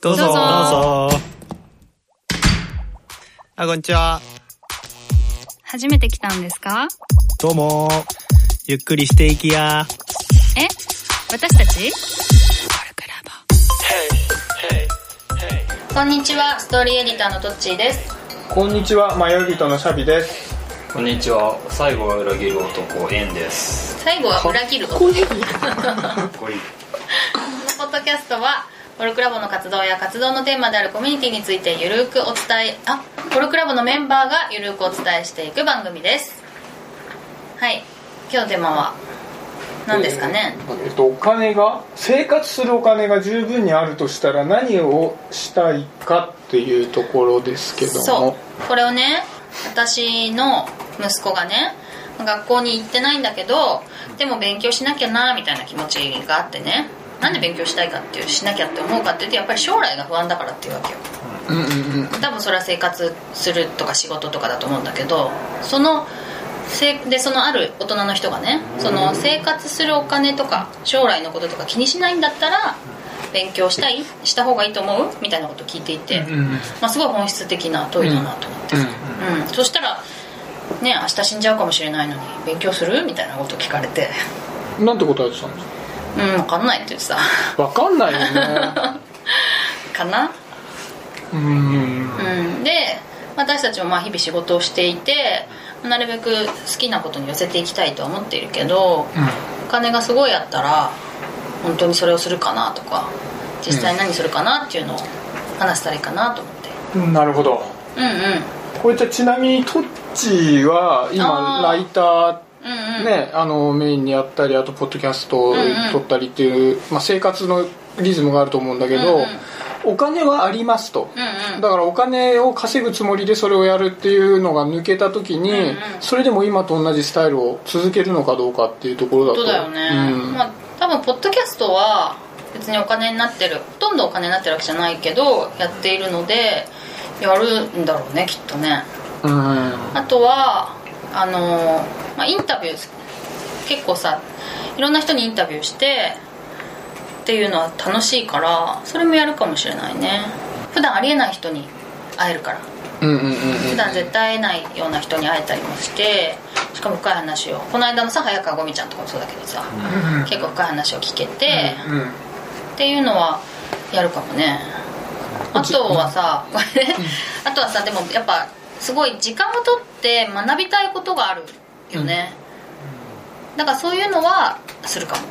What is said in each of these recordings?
どうぞ。どうぞどうぞ。あ、こんにちは。初めて来たんですか？どうも。ゆっくりしていきや。え？私たち？こんにちは、ストーリーエディターのトッチーです。こんにちは、迷い人のシャビです。こんにちは最後は裏切る男エンです最後は裏切る男。こいい このポッドキャストはポルクラボの活動や活動のテーマであるコミュニティについてゆるくお伝えあポルクラボのメンバーがゆるくお伝えしていく番組です。はい。今日のテーマは何ですかね、えっと、お金が、生活するお金が十分にあるとしたら何をしたいかっていうところですけども。そう。これをね私の息子がね学校に行ってないんだけどでも勉強しなきゃなみたいな気持ちがあってねなんで勉強したいかっていうしなきゃって思うかっていうとやっぱり将来が不安だからっていうわけよ。うんうんうん。多分それは生活するとか仕事とかだと思うんだけどそのせでそのある大人の人がねその生活するお金とか将来のこととか気にしないんだったら勉強したいした方がいいと思う？みたいなことを聞いていて、うんまあ、すごい本質的な問いだなと思って。さ、うんそしたらね明日死んじゃうかもしれないのに勉強する？みたいなこと聞かれて。うん。なんて答えてたんですうん分かんないって言ってさかわかんないよね。かな？うん。うん、で私たちもまあ日々仕事をしていてなるべく好きなことに寄せていきたいとは思っているけど、お金がすごいあったら本当にそれをするかなとか実際何するかなっていうのを話したらいいかなと思って。うん。なるほど。うんうん。これじゃあちなみにトッチは今ライターうんうんね、あのメインにやったりあとポッドキャストをんうん撮ったりっていう、まあ、生活のリズムがあると思うんだけど、うんうん。お金はありますと、うんうん。だからお金を稼ぐつもりでそれをやるっていうのが抜けた時に、うんうん。それでも今と同じスタイルを続けるのかどうかっていうところだと。そうだよね、うん。まあ多分ポッドキャストは別にお金になってるほとんどお金になってるわけじゃないけどやっているのでやるんだろうねきっとね。うん。あとはあの、まあ、インタビュー結構さいろんな人にインタビューしてっていうのは楽しいからそれもやるかもしれないね。普段ありえない人に会えるから。うんうんうんうん。普段絶対会えないような人に会えたりもしてしかも深い話を。この間のさ早川ゴミちゃんとかもそうだけどさ、結構深い話を聞けて、うんっていうのはやるかもね。あとはさこれねあとはさでもやっぱすごい時間をとって学びたいことがあるよね、だからそういうのはするかも。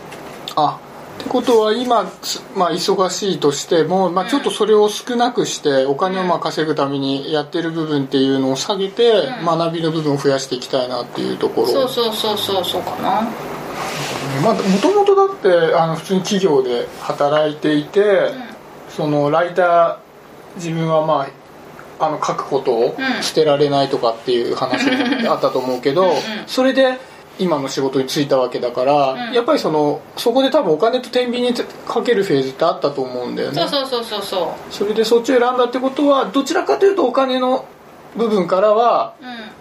あってことは今、すまあ、忙しいとしても、まあ、ちょっとそれを少なくしてお金をまあ稼ぐためにやってる部分っていうのを下げて、うん。学びの部分を増やしていきたいなっていうところ。そうそうそうそうそうかな。まあ、もともとだってあの普通に企業で働いていて、そのライター自分はまああの書くことをうん。捨てられないとかっていう話があったと思うけど、うんうん。それで今の仕事に就いたわけだから、うん。やっぱりそのそこで多分お金と天秤にかけるフェーズってあったと思うんだよね。そうそうそうそうそそれでそっちを選んだってことはどちらかというとお金の部分からはううん。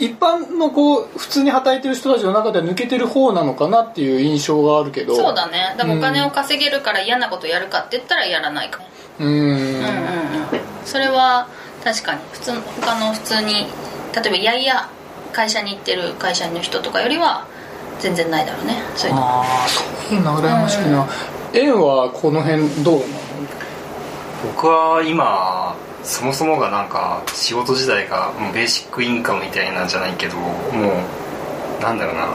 一般のこう普通に働いてる人たちの中では抜けてる方なのかなっていう印象があるけど。そうだね。でもお金を稼げるから嫌なことやるかって言ったらやらないかうーん。うんうんうん。それは確かに。普通他の普通に例えばいやいや会社に行ってる会社員の人とかよりは全然ないだろうね。そういうの。ああそういうの羨ましいな、円はこの辺どうなの？僕は今そもそもがなんか仕事自体がもうベーシックインカムみたいなんじゃないけどもうなんだろうな。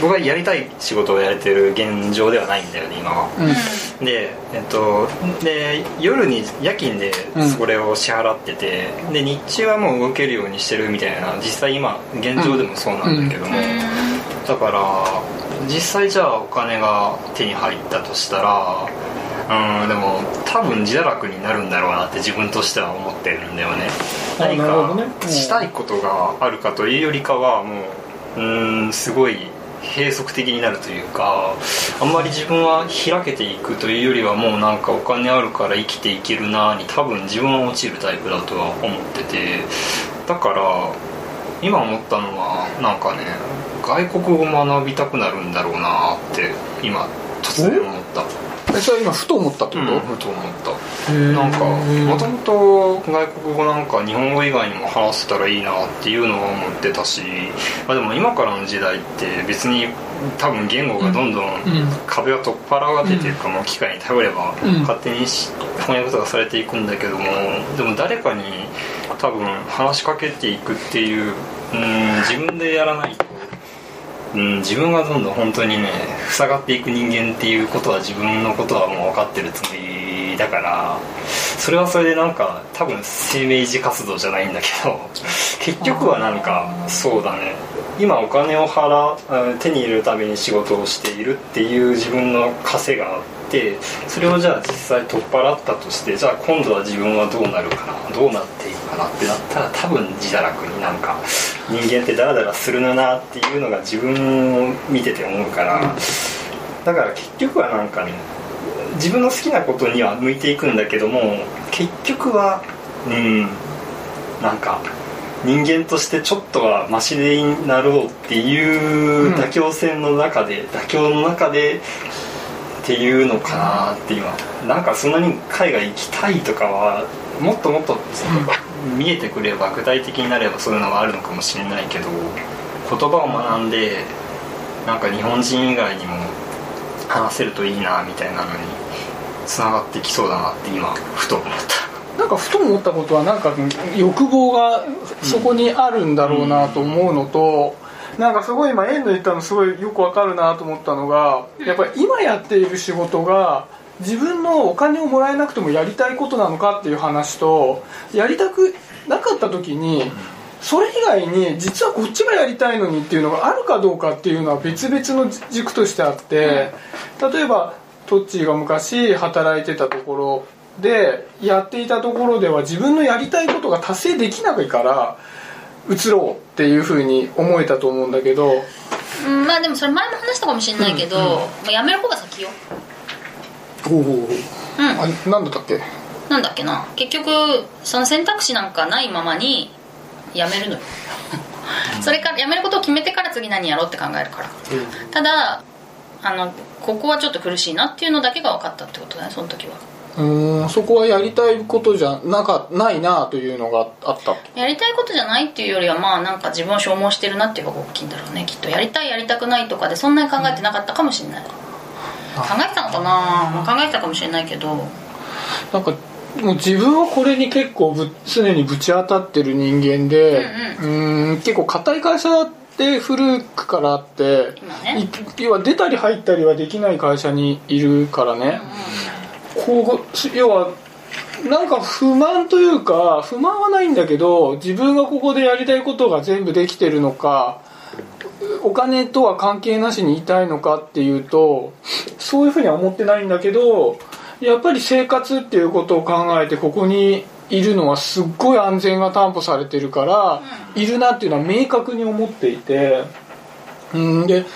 僕がやりたい仕事をやれてる現状ではないんだよね今は、で,、えっと、で夜に夜勤でそれを支払ってて、で日中はもう動けるようにしてるみたいな実際今現状でもそうなんだけども、だから実際じゃあお金が手に入ったとしたらうんでも多分自堕落になるんだろうなって自分としては思ってるんだよね。あ何かしたいことがあるかというよりかはもううんすごい閉塞的になるというかあんまり自分は開けていくというよりはもうなんかお金あるから生きていけるなに多分自分は落ちるタイプだとは思っててだから今思ったのはなんかね外国語学びたくなるんだろうなって今突然思った。それは今ふと思ったってこと、うんふと思った。ー。なんかもともと外国語なんか日本語以外にも話せたらいいなっていうのは思ってたし、まあ、でも今からの時代って別に多分言語がどんどん壁を取っ払われていくかも機械に頼ればうん勝手にし翻訳とかされていくんだけどもでも誰かに多分話しかけていくっていううん自分でやらないと。うん、自分がどんどん本当にね塞がっていく人間っていうことは自分のことはもう分かってるつもりだからそれはそれでなんか多分生命維持活動じゃないんだけど 結局はなんかそうだね。今お金を払う手に入れるために仕事をしているっていう自分の稼があってそれをじゃあ実際取っ払ったとしてじゃあ今度は自分はどうなるかなどうなってかなってなったら多分自堕落になんか人間ってダラダラするのなっていうのが自分を見てて思うからだから結局はなんかね自分の好きなことには向いていくんだけども結局はうんなんか人間としてちょっとはマシになろうっていう妥協線の中で、妥協の中でっていうのかなって今なんかそんなに海外行きたいとかはもっともっと見えてくれば具体的になればそういうのはあるのかもしれないけど言葉を学んでなんか日本人以外にも話せるといいなみたいなのにつながってきそうだなって今ふと思った。なんかふと思ったことはなんか欲望がそこにあるんだろうなと思うのと、なんかすごい今遠藤言ったのすごいよくわかるなと思ったのがやっぱり今やっている仕事が自分のお金をもらえなくてもやりたいことなのかっていう話とやりたくなかった時にそれ以外に実はこっちがやりたいのにっていうのがあるかどうかっていうのは別々の軸としてあって例えばトッチーが昔働いてたところでやっていたところでは自分のやりたいことが達成できないから移ろうっていうふうに思えたと思うんだけど。うんまあでもそれ前も話したかもしれないけど、うんうん。もうやめる方が先よおおうん。あなんだったっけ？なんだっけな。結局その選択肢なんかないままにやめるのよ。それからやめることを決めてから次何やろうって考えるから。ただあのここはちょっと苦しいなっていうのだけが分かったってことだねその時は。うーんそこはやりたいことじゃなかないなというのがあったやりたいことじゃないっていうよりはまあなんか自分を消耗してるなっていうのが大きいんだろうねきっと。やりたいやりたくないとかでそんなに考えてなかったかもしれない、考えてたのかな、まあ考えてたかもしれないけど。なんかもう自分はこれに結構ぶ常にぶち当たってる人間でううーん結構硬い会社って古くからあって今ね。い要は出たり入ったりはできない会社にいるからね。こう要はなんか不満というか不満はないんだけど自分がここでやりたいことが全部できてるのかお金とは関係なしにいたいのかっていうとそういうふうには思ってないんだけどやっぱり生活っていうことを考えてここにいるのはすっごい安全が担保されてるから、いるなっていうのは明確に思っていてうんで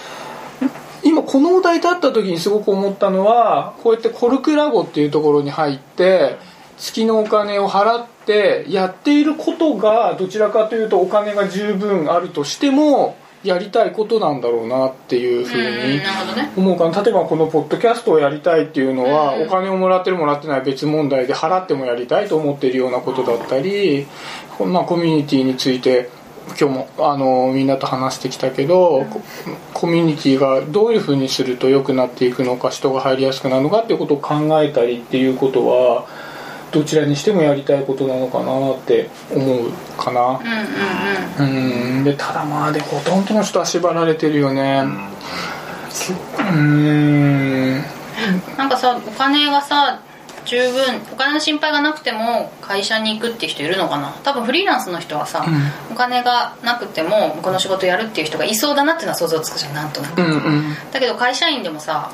今このお題立った時にすごく思ったのはこうやってコルクラボっていうところに入って月のお金を払ってやっていることがどちらかというとお金が十分あるとしてもやりたいことなんだろうなっていうふうに思うから例えばこのポッドキャストをやりたいっていうのはうん。お金をもらってるもらってない別問題で払ってもやりたいと思っているようなことだったり、まあ、コミュニティについて今日もあのみんなと話してきたけど、ココミュニティがどういうふうにすると良くなっていくのか人が入りやすくなるのかっていうことを考えたりっていうことはどちらにしてもやりたいことなのかなって思うかな。うんうんうんうん。でただまあでほとんどの人は縛られてるよね。うん。なんかさお金がさ十分お金の心配がなくても会社に行くって人いるのかな。多分フリーランスの人はさ、お金がなくてもこの仕事やるっていう人がいそうだなっていうのは想像つくじゃんなんとなく、うんうん。だけど会社員でもさ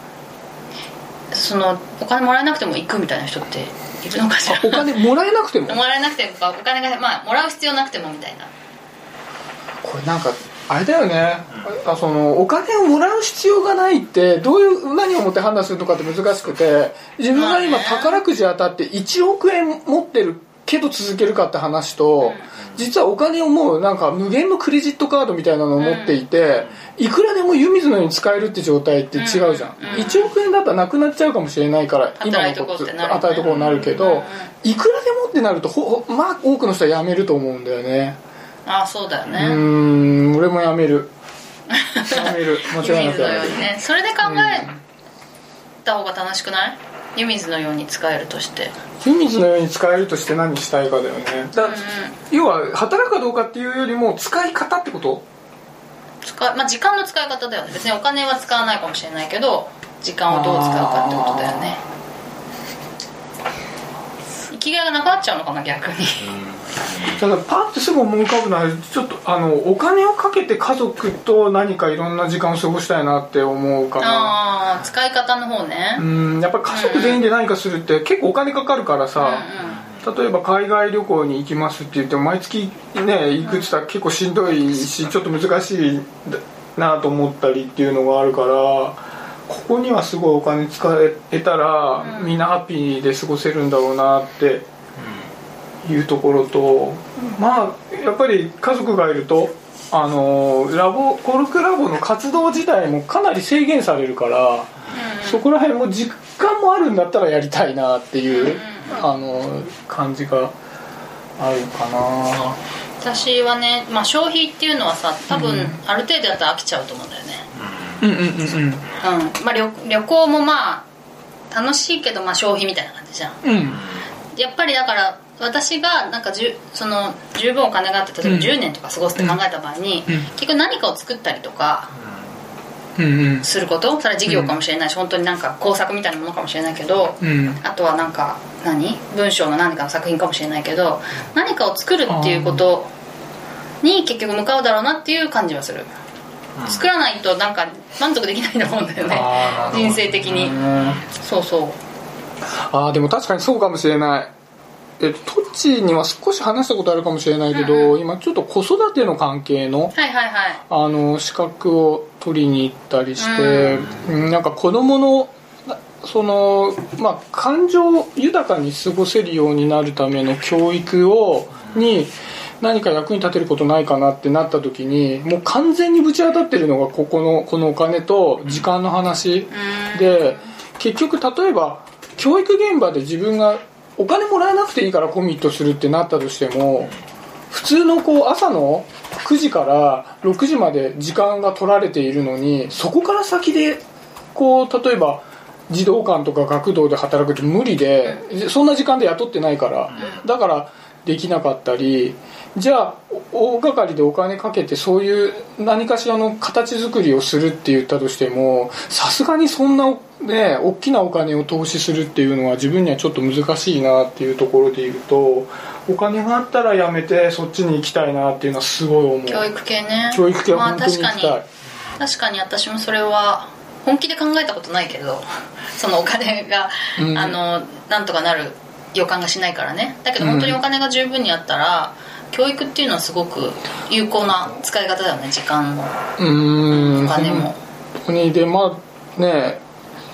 そのお金もらえなくても行くみたいな人っているのかしらお金もらえなくても？もらえなくてもかお金がまあもらう必要なくてもみたいな。これなんかあれだよね、あそのお金をもらう必要がないってどういう何をもって判断するのかって難しくて自分が今宝くじ当たって1億円持ってるけど続けるかって話と、実はお金をもうなんか無限のクレジットカードみたいなのを持っていて、いくらでも湯水のように使えるって状態って違うじゃん、うん。うん。1億円だったらなくなっちゃうかもしれないから今のここうってなるよね。与えとこうになるけど、いくらでもってなるとほほまあ多くの人は辞めると思うんだよね。ああそうだようねーん俺も辞める。辞める。間違いなく辞湯水のようめるにね。それで考えた方が楽しくない？湯水のように使えるとして。湯水のように使えるとして何したいかだよね。だ、要は働くかどうかっていうよりも使い方ってこと？使いまあ時間の使い方だよね。別にお金は使わないかもしれないけど時間をどう使うかってことだよね。生きがいがなくなっちゃうのかな逆に。ただパッてすぐ思い浮かぶのはちょっとあのお金をかけて家族と何かいろんな時間を過ごしたいなって思うかな。ああ使い方の方ね。うん。やっぱり家族全員で何かするって結構お金かかるからさ、例えば海外旅行に行きますって言っても毎月ね行くってたら結構しんどいしちょっと難しいなと思ったりっていうのがあるからここにはすごいお金使えたらみんなハッピーで過ごせるんだろうなっていうところとまあやっぱり家族がいるとあのラボコルクラボの活動自体もかなり制限されるから、そこら辺も時間もあるんだったらやりたいなっていう、あの感じがあるかな。私はね、まあ、消費っていうのはさ多分うん。ある程度やったら飽きちゃうと思うんだよねうんうんうんうん。うん。まあ旅旅行もまあ楽しいけどまあ消費みたいな感じじゃん。うん。やっぱりだから私がなんかじゅその十分お金があって例えばうん。10年とか過ごすって考えた場合に、うん。結局何かを作ったりとかうんうん。することそれは事業かもしれないし、本当になんか工作みたいなものかもしれないけど、うん。あとはなんか何？文章の何かの作品かもしれないけど何かを作るっていうことに結局向かうだろうなっていう感じはする、作らないとなんか満足できないと思うんだよね。人生的に、うんそうそう。ああでも確かにそうかもしれない。えっとトッチーには少し話したことあるかもしれないけど、うん今ちょっと子育ての関係のはいはいはい。あの資格を取りに行ったりして、うん。なんか子供のなそのまあ感情豊かに過ごせるようになるための教育をに何か役に立てることないかなってなった時にもう完全にぶち当たってるのがここのこのお金と時間の話うん。で結局例えば教育現場で自分がお金もらえなくていいからコミットするってなったとしても普通のこう朝の9時から6時まで時間が取られているのにそこから先でこう例えば児童館とか学童で働くって無理でそんな時間で雇ってないからだからできなかったりじゃあお大掛かりでお金かけてそういう何かしらの形作りをするって言ったとしてもさすがにそんなね大きなお金を投資するっていうのは自分にはちょっと難しいなっていうところで言うとお金があったらやめてそっちに行きたいなっていうのはすごい思う。教育系ね。教育系はまあ本当に行きたい、確かに。確かに私もそれは本気で考えたことないけど そのお金が、うん。あのなんとかなる予感がしないからね。だけど本当にお金が十分にあったら、教育っていうのはすごく有効な使い方だよね時間もお金も。本当にでまあね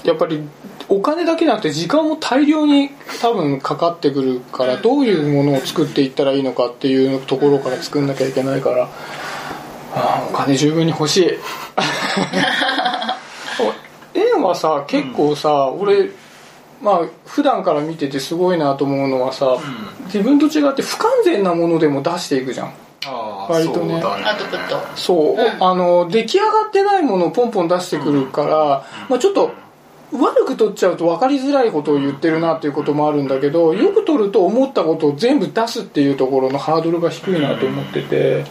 やっぱりお金だけじゃなくて時間も大量に多分かかってくるからどういうものを作っていったらいいのかっていうところから作んなきゃいけないからあーお金十分に欲しい。円はさ結構さ、俺まあ普段から見ててすごいなと思うのはさ、自分と違って不完全なものでも出していくじゃん。ああ割とね。アウトプット。そう、うん。あの出来上がってないものをポンポン出してくるから、まあ、ちょっと悪く取っちゃうと分かりづらいことを言ってるなっていうこともあるんだけどよく取ると思ったことを全部出すっていうところのハードルが低いなと思ってて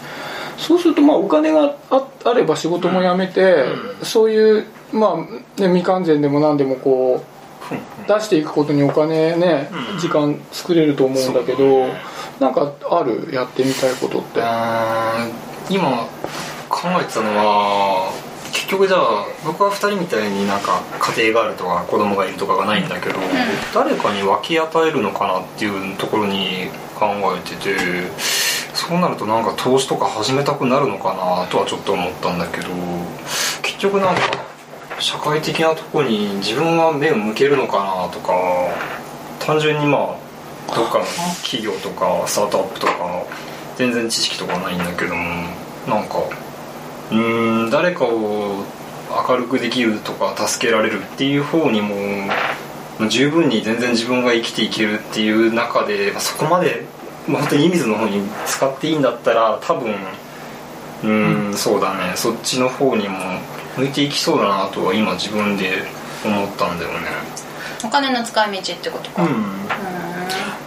そうするとまあお金がああれば仕事も辞めてそういうまあ、ね、未完全でも何でもこう出していくことにお金ねうん。時間作れると思うんだけどなんかある？やってみたいことって。今考えてたのは結局じゃあ僕は2人みたいになんか家庭があるとか子供がいるとかがないんだけど、誰かに分け与えるのかなっていうところに考えててそうなるとなんか投資とか始めたくなるのかなとはちょっと思ったんだけど結局なんか社会的なとこに自分は目を向けるのかなとか単純にまあどっかの企業とかスタートアップとか全然知識とかないんだけどもなんかうん誰かを明るくできるとか助けられるっていう方にも十分に全然自分が生きていけるっていう中で、まそこまで、まあ、本当に湯水の方に使っていいんだったら多分うーん、そうだね。そっちの方にも向いていきそうだなとは今自分で思ったんだよね。お金の使い道ってことか、うん。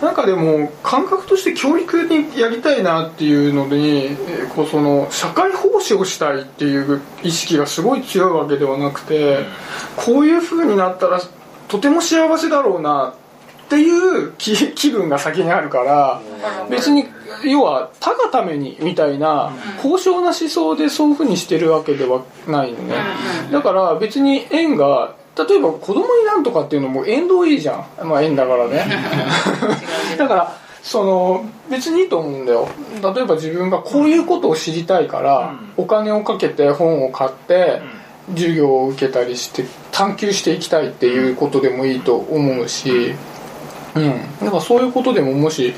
なんかでも感覚として教育にやりたいなっていうのに、えーこうその社会奉仕をしたいっていう意識がすごい強いわけではなくて、こういう風になったらとても幸せだろうなっていう気気分が先にあるから別に要は他がためにみたいな高尚な思想でそういう風にしてるわけではないのね。だから別に縁が例えば子供になんとかっていうのも縁遠いいじゃん。まあ縁だからね。だからその別にいいと思うんだよ。例えば自分がこういうことを知りたいから、お金をかけて本を買って、授業を受けたりして探求していきたいっていうことでもいいと思うし、うん、だからそういうことでももし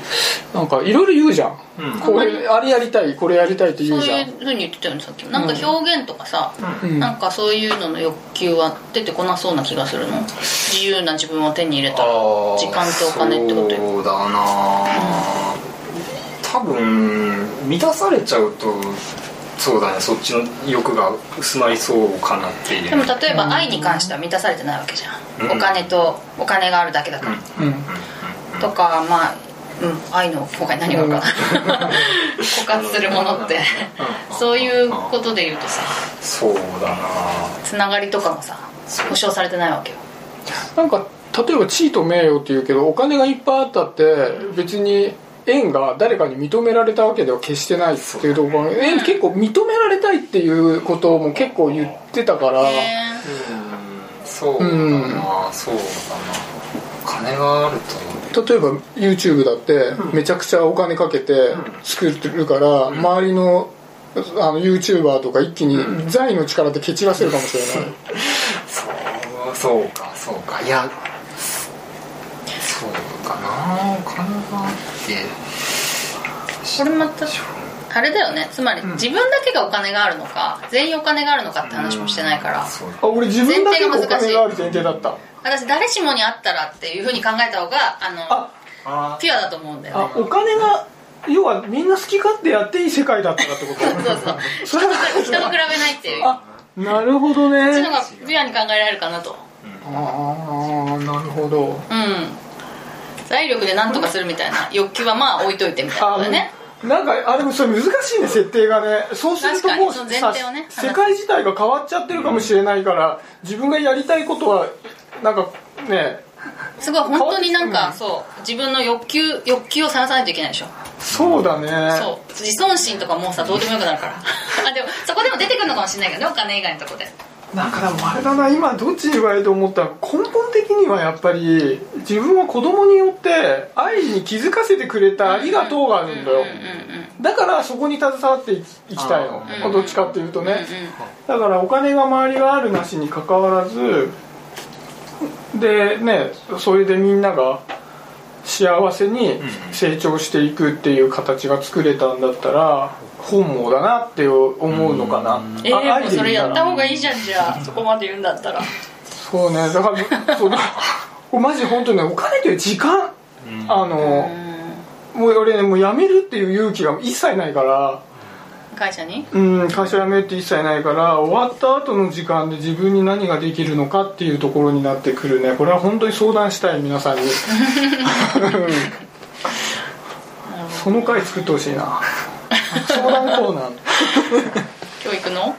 なんかいろいろ言うじゃん、うん。これあれやりたいこれやりたいって言そううじゃん。いうふうに言ってたよねさっき。もなんか表現とかさ、うん。なんかそういうのの欲求は出てこなそうな気がするの？自由な自分を手に入れたら時間とお金ってことよそうだな、多分満たされちゃうとそうだねそっちの欲が薄まりそうかなっていう。でも例えば愛に関しては満たされてないわけじゃん、うん。お金とお金があるだけだから、うん。とかまあ、うん、愛の他に何があるかな 枯渇するものって。そういうことで言うとさ。そうだな。つながりとかもさ保証されてないわけよ。なんか例えば地位と名誉っていうけどお金がいっぱいあったって別に縁が誰かに認められたわけでは決してないっていうところ縁結構認められたいっていうことも結構言ってたから、へそうだな、そうだな。金がある例えば YouTube だってめちゃくちゃお金かけて作ってるから周りのあの YouTuber とか一気に財の力で蹴散らせるかもしれない。とそうそうかそうか。いやそうかな。お金があって。これまたあれだよね。つまり自分だけがお金があるのか全員お金があるのかって話もしてないから。あ俺自分だけがお金がある前提だった。私誰しもにあったらっていうふうに考えた方があのああ。ピュアだと思うんだよね。あお金が要はみんな好き勝手やっていい世界だったらってこと？そうそう。それは人と比べないっていう。あなるほどね。そっちの方がピュアに考えられるかなと。ああなるほど。うん財力で何とかするみたいな欲求はまあ置いといてみたいなことだねなんかあでもそれ難しいね設定がね。そうするともう確かにその前提をねさ世界自体が変わっちゃってるかもしれないから、自分がやりたいことはなんかね。すごい本当になんかそう自分の欲求欲求をさらさないといけないでしょ。そうだね。そう。自尊心とかもうさどうでもよくなるから。あでもそこでも出てくるのかもしれないけどねお金以外のとこでなんかでもあれだな今どっちに言われて思ったら根本的にはやっぱり自分は子供によって愛に気づかせてくれたありがとうがあるんだよ。だからそこに携わっていきたいのうんどっちかっていうとね。うんだからお金が周りがあるなしにかかわらずでねそれでみんなが幸せに成長していくっていう形が作れたんだったら本望だなって思うのかな、えー、もうそれやった方いがいいじゃんじゃあそこまで言うんだったら。そうねだからそう マジ本当にねお金という時間あのもう俺ねもう辞めるっていう勇気が一切ないから。会社に？うん会社辞めるって一切ないから終わった後の時間で自分に何ができるのかっていうところになってくるね。これは本当に相談したい皆さんに。その回作ってほしいな相談コーナー教育の？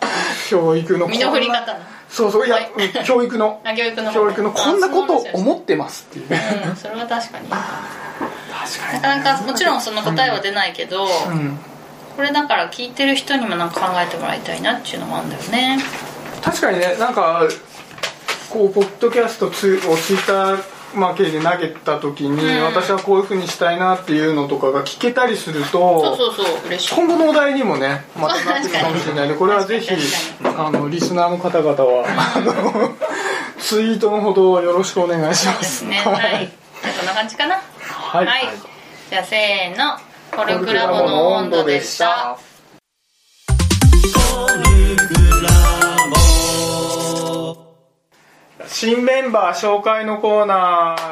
教育の。身の振り方の。そうそういや、はい。うん教育の。あ教育の教育の。こんなことを思っってますっていうね。うんそれは確かに。な確かかなかもちろんその答えは出ないけど、にうん。これだから聞いてる人にもなんか考えてもらいたいなっていうのもあるんだよね。確かにねなんかこうポッドキャストツをツイッターまあ系で投げた時に、うん。私はこういうふうにしたいなっていうのとかが聞けたりするとそうそうそう嬉しい。今後のお題にもねまたなってるかもしれないのでこれはぜひ確あのリスナーの方々はあのツイートのほどよろしくお願いしまですすね。はい。こんな感じかな。はい、はい、じゃあせーの。コルクラボの温度でした新メンバー紹介のコーナー。今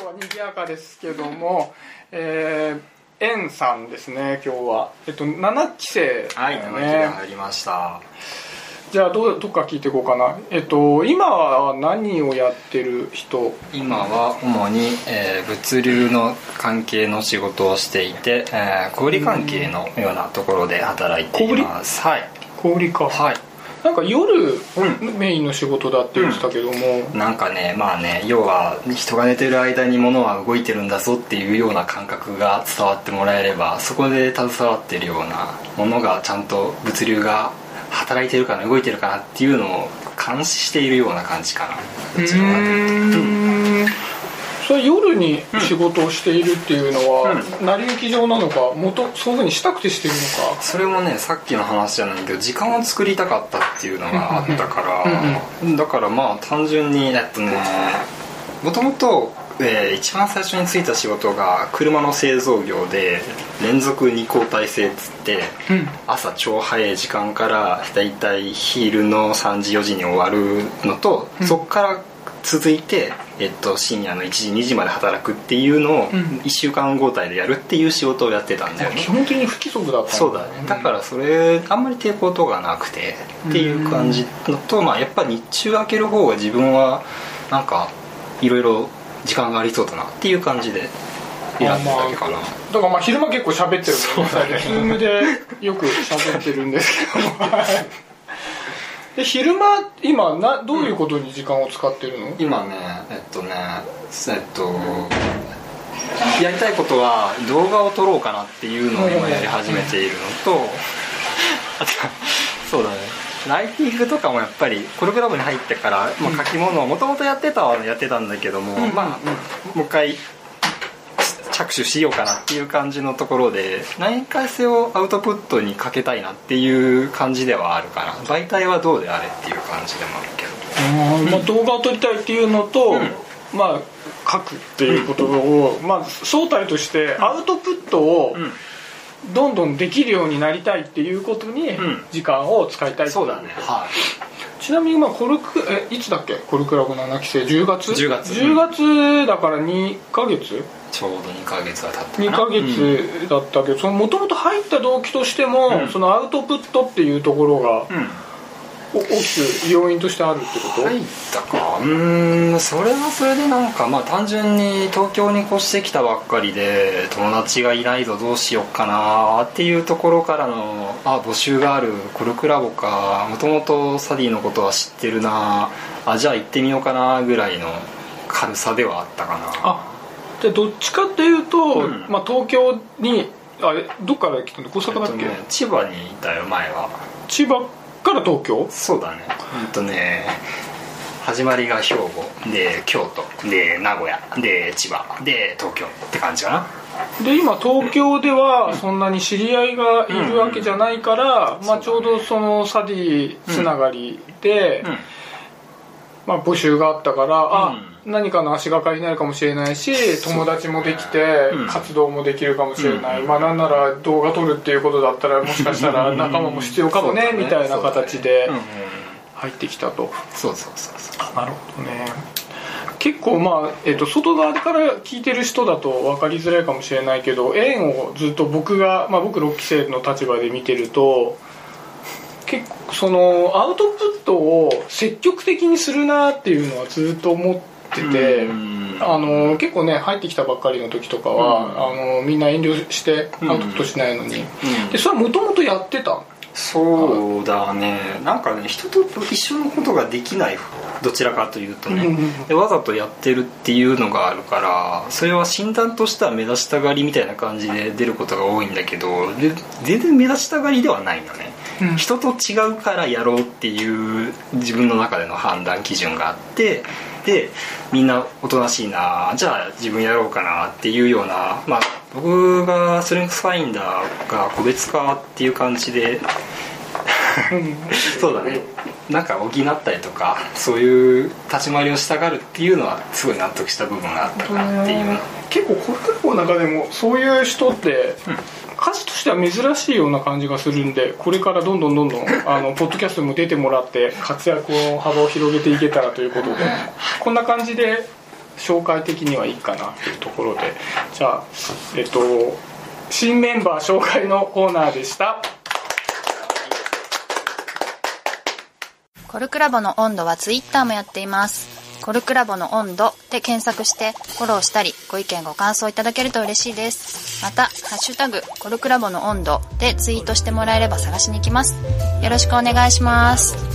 日は賑やかですけどもえー、エンさんですね今日は。えっと7期生。はいだよ生木が入りました。じゃあどうどっから聞いていこうかな。えっと今は何をやってる人？今は主に、えー物流の関係の仕事をしていて、えー小売関係のようなところで働いています。はい。小売か。はいなんか夜うメインの仕事だって言ってたけども、なんかねまあね要は人が寝てる間に物は動いてるんだぞっていうような感覚が伝わってもらえればそこで携わってるようなものがちゃんと物流が働いてるかな動いてるかなっていうのを監視しているような感じかな。ううちのそれ夜に仕事をしているっていうのは、う成り行き上なのか元そういうふうにしたくてしてるのか？それもねさっきの話じゃないけど時間を作りたかったっていうのがあったからだからまあ単純にえっとねもともとえー一番最初に就いた仕事が車の製造業で連続2交代制っつって、うん。朝超早い時間からだいたい昼の3時4時に終わるのと、うん。そこから続いて、えっと、深夜の1時2時まで働くっていうのをうん。1週間交代でやるっていう仕事をやってたんだよね。基本的に不規則だったんそうだね。だからそれあんまり抵抗とかなくてっていう感じのと、まあ、やっぱ日中開ける方が自分はなんかいろいろ時間がありそうだなっていう感じで選んだだけかな。だからまあ昼間結構喋ってるそうだね。ズームでよく喋ってるんですけど で昼間今などういうことに時間を使ってるの、今ねえっとねえっとやりたいことは動画を撮ろうかなっていうのを今やり始めているのとあとそうだね。ライティングとかもやっぱりコルクラブに入ってから、まあ、書き物をもともとやってたはやってたんだけども、うん。まあもう一回着手しようかなっていう感じのところで何かしをアウトプットにかけたいなっていう感じではあるかな媒体はどうであれっていう感じでもあるけど。まあ、動画を撮りたいっていうのと、まあ書くっていうことを、まあ総体としてアウトプットをうん。どんどんできるようになりたいっていうことにうん。時間を使いたいそうだね。はちなみにまあコルクえいつだっけ？コルクラブ7期生。10月？10月。10月だから2ヶ月？いちょうど2ヶ月は経ったか2なヶ月だったけどそのもともと入った動機としても、うん。そのアウトプットっていうところが大きく要因としてあるってこと、入ったかうーんそれはそれでなんかまあ単純に東京に越してきたばっかりで友達がいないぞどうしよっかなっていうところからのあ募集がある。コルクラボか。もともとサディのことは知ってるな。あじゃあ行ってみようかなぐらいの軽さではあったかな。あじゃあどっちかっていうと、うん。まあ、東京にあれどっから来たの？大阪だっけ、えっとね、千葉にいたよ前は。千葉から東京？そうだね。うんとね始まりが兵庫。で京都。で名古屋。で千葉。で東京って感じかな。で今東京ではそんなに知り合いがいるわけじゃないから、まあ、ちょうどそのサディつながりで、うん。まあ、募集があったから、あう何かの足がかりになるかもしれないし友達もできてうん。活動もできるかもしれない、うんまあなんなら動画撮るっていうことだったらもしかしたら仲間も必要かもねね。みたいな形で入ってきたと。そうそうそうそう。なるほどね。結構まあ、えっと外側から聞いてる人だと分かりづらいかもしれないけど円をずっと僕が、まあ、僕6期生の立場で見てると結構そのアウトプットを積極的にするなっていうのはずっと思ってて。うん。あの結構ね入ってきたばっかりの時とかは、あのみんな遠慮してアウトプットしないのに、でそれはもともとやってた？そうだね。なんかね人と一緒のことができないどちらかというとね、でわざとやってるっていうのがあるからそれは診断としては目立ちたがりみたいな感じで出ることが多いんだけどで全然目立ちたがりではないのね、うん。人と違うからやろうっていう自分の中での判断基準があってでみんなおとなしいなじゃあ自分やろうかなっていうような、まあ、僕がストレングスファインダーが個別化っていう感じでそうだね。なんか補ったりとかそういう立ち回りをしたがるっていうのはすごい納得した部分があったかなっていう結構コルクラボの中でもそういう人って、数としては珍しいような感じがするんでこれからどんどんどんどんあのポッドキャストにも出てもらって活躍の幅を広げていけたらということでこんな感じで紹介的にはいいかなというところで。じゃあえっと新メンバー紹介のコーナーでしたコルクラボの温度はツイッターもやっています。コルクラボの温度で検索してフォローしたりご意見ご感想いただけると嬉しいです。また、ハッシュタグコルクラボの温度でツイートしてもらえれば探しに行きます。よろしくお願いします。